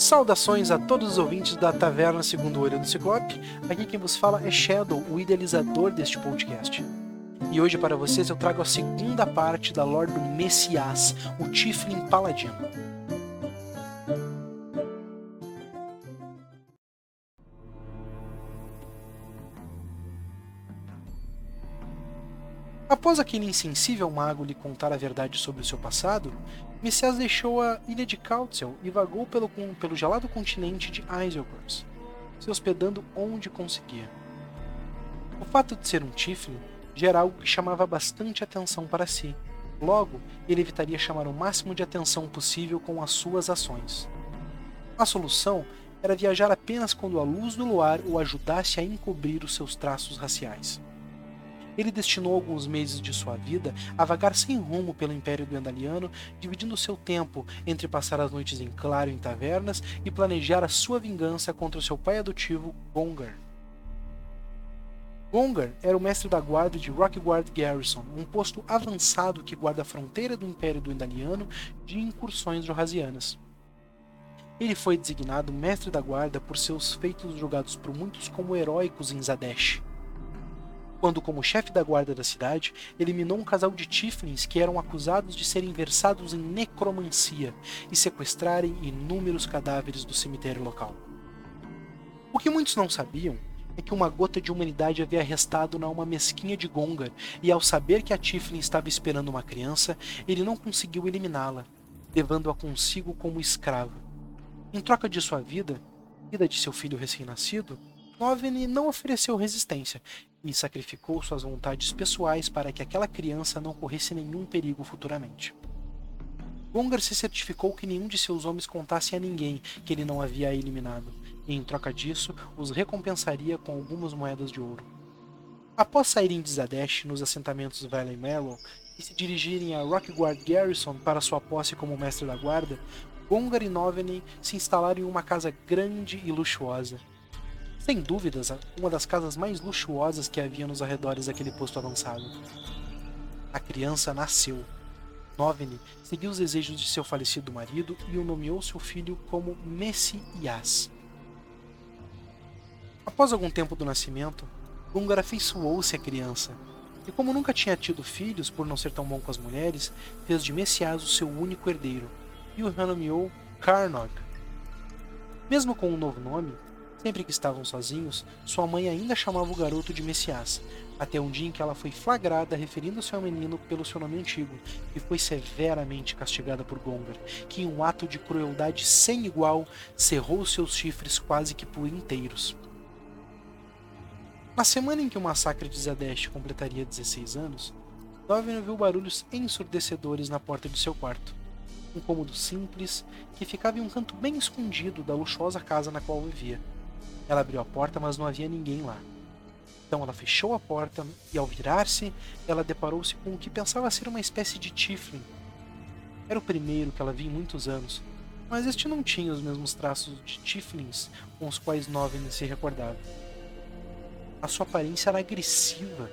Saudações a todos os ouvintes da Taverna Segundo Olho do Ciclope. Aqui quem vos fala é Shadow, o idealizador deste podcast. E hoje para vocês eu trago a segunda parte da lore do Messias, o Tiflin Paladino. Após aquele insensível mago lhe contar a verdade sobre o seu passado, Messias deixou a ilha de Kautzel e vagou pelo, pelo gelado continente de Isilgors, se hospedando onde conseguia. O fato de ser um Tiflin era algo que chamava bastante atenção para si. Logo, ele evitaria chamar o máximo de atenção possível com as suas ações. A solução era viajar apenas quando a luz do luar o ajudasse a encobrir os seus traços raciais. Ele destinou alguns meses de sua vida a vagar sem rumo pelo Império Gandaliano, dividindo seu tempo entre passar as noites em claro em tavernas e planejar a sua vingança contra seu pai adotivo, Gongar. Gongar era o mestre da guarda de Rockguard Garrison, um posto avançado que guarda a fronteira do Império Dwendaliano de incursões jorrasianas. Ele foi designado mestre da guarda por seus feitos julgados por muitos como heróicos em Zadesh quando, como chefe da guarda da cidade, eliminou um casal de Tiflins que eram acusados de serem versados em necromancia e sequestrarem inúmeros cadáveres do cemitério local. O que muitos não sabiam é que uma gota de humanidade havia restado na uma mesquinha de Gongar, e ao saber que a Tiflin estava esperando uma criança, ele não conseguiu eliminá-la, levando-a consigo como escravo. Em troca de sua vida, vida de seu filho recém-nascido, Noveni não ofereceu resistência e sacrificou suas vontades pessoais para que aquela criança não corresse nenhum perigo futuramente. Gongar se certificou que nenhum de seus homens contasse a ninguém que ele não havia eliminado, e em troca disso os recompensaria com algumas moedas de ouro. Após saírem de Zadesh nos assentamentos Valley Mellow e se dirigirem a Rockguard Garrison para sua posse como mestre da guarda, Gongar e Noveni se instalaram em uma casa grande e luxuosa, sem dúvidas, uma das casas mais luxuosas que havia nos arredores daquele posto avançado. A criança nasceu. Noveni seguiu os desejos de seu falecido marido e o nomeou seu filho como Messias. Após algum tempo do nascimento, Gungar afeiçoou-se à criança, e como nunca tinha tido filhos por não ser tão bom com as mulheres, fez de Messias o seu único herdeiro, e o renomeou Karnog. Mesmo com um novo nome, Sempre que estavam sozinhos, sua mãe ainda chamava o garoto de Messias, até um dia em que ela foi flagrada referindo-se ao menino pelo seu nome antigo e foi severamente castigada por Gongar, que em um ato de crueldade sem igual cerrou seus chifres quase que por inteiros. Na semana em que o massacre de Zadesh completaria 16 anos, Dovin viu barulhos ensurdecedores na porta de seu quarto. Um cômodo simples que ficava em um canto bem escondido da luxuosa casa na qual vivia. Ela abriu a porta, mas não havia ninguém lá. Então ela fechou a porta e, ao virar-se, ela deparou-se com o que pensava ser uma espécie de Tiflin. Era o primeiro que ela via em muitos anos, mas este não tinha os mesmos traços de Tiflins com os quais Noven se recordava. A sua aparência era agressiva.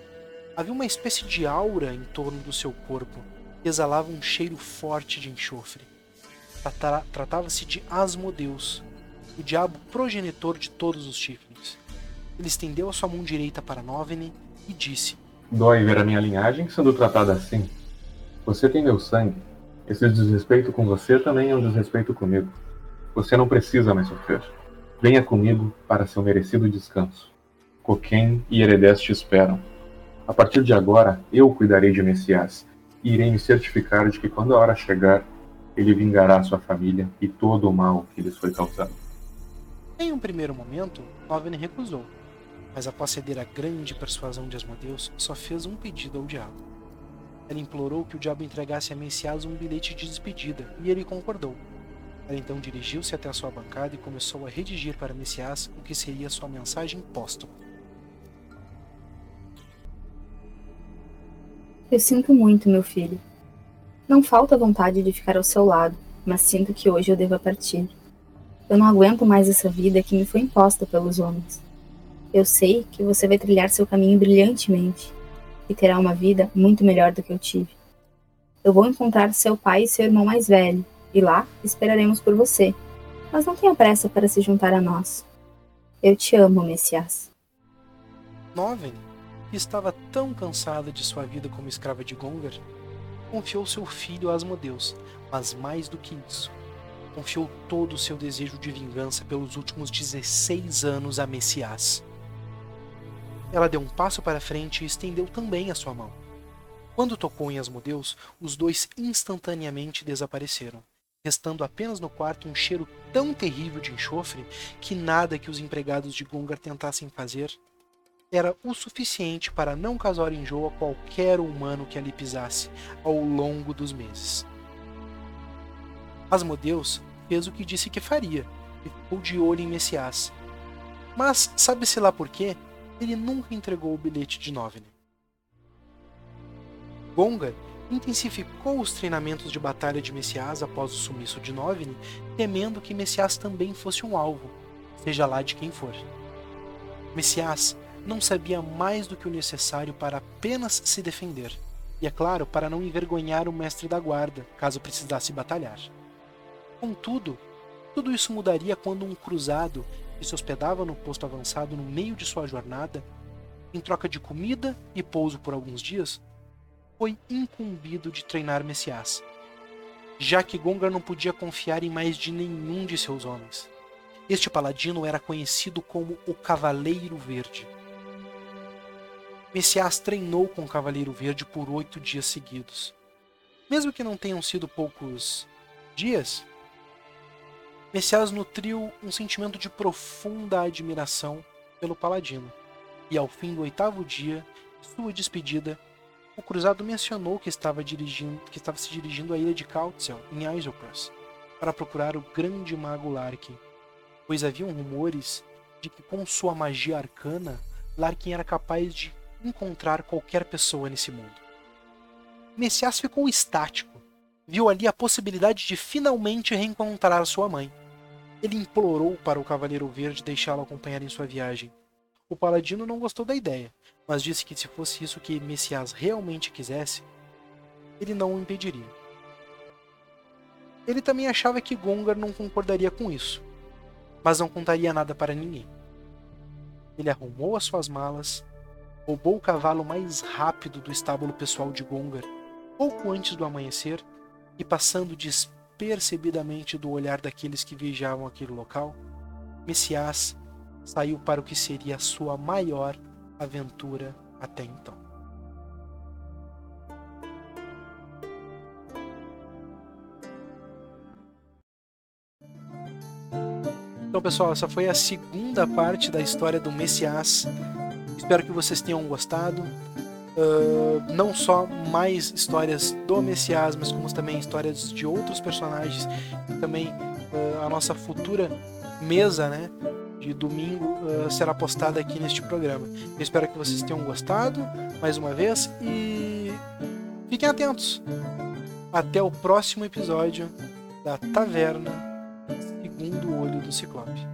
Havia uma espécie de aura em torno do seu corpo, que exalava um cheiro forte de enxofre. Tratava-se de Asmodeus, o diabo progenitor de todos os Tiflins. Ele estendeu a sua mão direita para Novene e disse: Dói ver a minha linhagem sendo tratada assim. Você tem meu sangue. Esse desrespeito com você também é um desrespeito comigo. Você não precisa mais sofrer. Venha comigo para seu merecido descanso. Coquen e Heredes te esperam. A partir de agora, eu cuidarei de Messias e irei me certificar de que quando a hora chegar, ele vingará sua família e todo o mal que lhes foi causado. Em um primeiro momento, Noven recusou, mas após ceder à grande persuasão de Asmodeus, só fez um pedido ao diabo. Ela implorou que o diabo entregasse a Messias um bilhete de despedida, e ele concordou. Ela então dirigiu-se até a sua bancada e começou a redigir para Messias o que seria sua mensagem póstuma. Eu sinto muito, meu filho. Não falta vontade de ficar ao seu lado, mas sinto que hoje eu deva partir. Eu não aguento mais essa vida que me foi imposta pelos homens. Eu sei que você vai trilhar seu caminho brilhantemente e terá uma vida muito melhor do que eu tive. Eu vou encontrar seu pai e seu irmão mais velho, e lá esperaremos por você, mas não tenha pressa para se juntar a nós. Eu te amo, Messias. Noven, que estava tão cansada de sua vida como escrava de Gongar, confiou seu filho a Asmodeus, mas mais do que isso, confiou todo o seu desejo de vingança pelos últimos 16 anos a Messias. Ela deu um passo para frente e estendeu também a sua mão. Quando tocou em Asmodeus, os dois instantaneamente desapareceram, restando apenas no quarto um cheiro tão terrível de enxofre que nada que os empregados de Gungar tentassem fazer era o suficiente para não causar enjoo a qualquer humano que ali pisasse ao longo dos meses. Asmodeus fez o que disse que faria e ficou de olho em Messias. Mas, sabe-se lá por quê, ele nunca entregou o bilhete de Novene. Gongar intensificou os treinamentos de batalha de Messias após o sumiço de Novene, temendo que Messias também fosse um alvo, seja lá de quem for. Messias não sabia mais do que o necessário para apenas se defender, e é claro, para não envergonhar o mestre da guarda, caso precisasse batalhar. Contudo, tudo isso mudaria quando um cruzado que se hospedava no posto avançado no meio de sua jornada, em troca de comida e pouso por alguns dias, foi incumbido de treinar Messias, já que Gongar não podia confiar em mais de nenhum de seus homens. Este paladino era conhecido como o Cavaleiro Verde. Messias treinou com o Cavaleiro Verde por oito dias seguidos. Mesmo que não tenham sido poucos dias, Messias nutriu um sentimento de profunda admiração pelo paladino. E ao fim do oitavo dia, sua despedida, o cruzado mencionou que estava, dirigindo, que estava se dirigindo à ilha de Kautzel, em Isopras, para procurar o grande mago Larkin, pois haviam rumores de que com sua magia arcana, Larkin era capaz de encontrar qualquer pessoa nesse mundo. Messias ficou estático, viu ali a possibilidade de finalmente reencontrar sua mãe. Ele implorou para o Cavaleiro Verde deixá-lo acompanhar em sua viagem. O paladino não gostou da ideia, mas disse que se fosse isso que Messias realmente quisesse, ele não o impediria. Ele também achava que Gongar não concordaria com isso, mas não contaria nada para ninguém. Ele arrumou as suas malas, roubou o cavalo mais rápido do estábulo pessoal de Gongar, pouco antes do amanhecer, e passando despercebidamente do olhar daqueles que vigiavam aquele local, Messias saiu para o que seria a sua maior aventura até então. Então, pessoal, essa foi a segunda parte da história do Messias. Espero que vocês tenham gostado. Uh, não só mais histórias do Messias, mas como também histórias de outros personagens e também uh, a nossa futura mesa, né, de domingo uh, será postada aqui neste programa. Eu espero que vocês tenham gostado mais uma vez e fiquem atentos. Até o próximo episódio da Taverna Segundo Olho do Ciclope.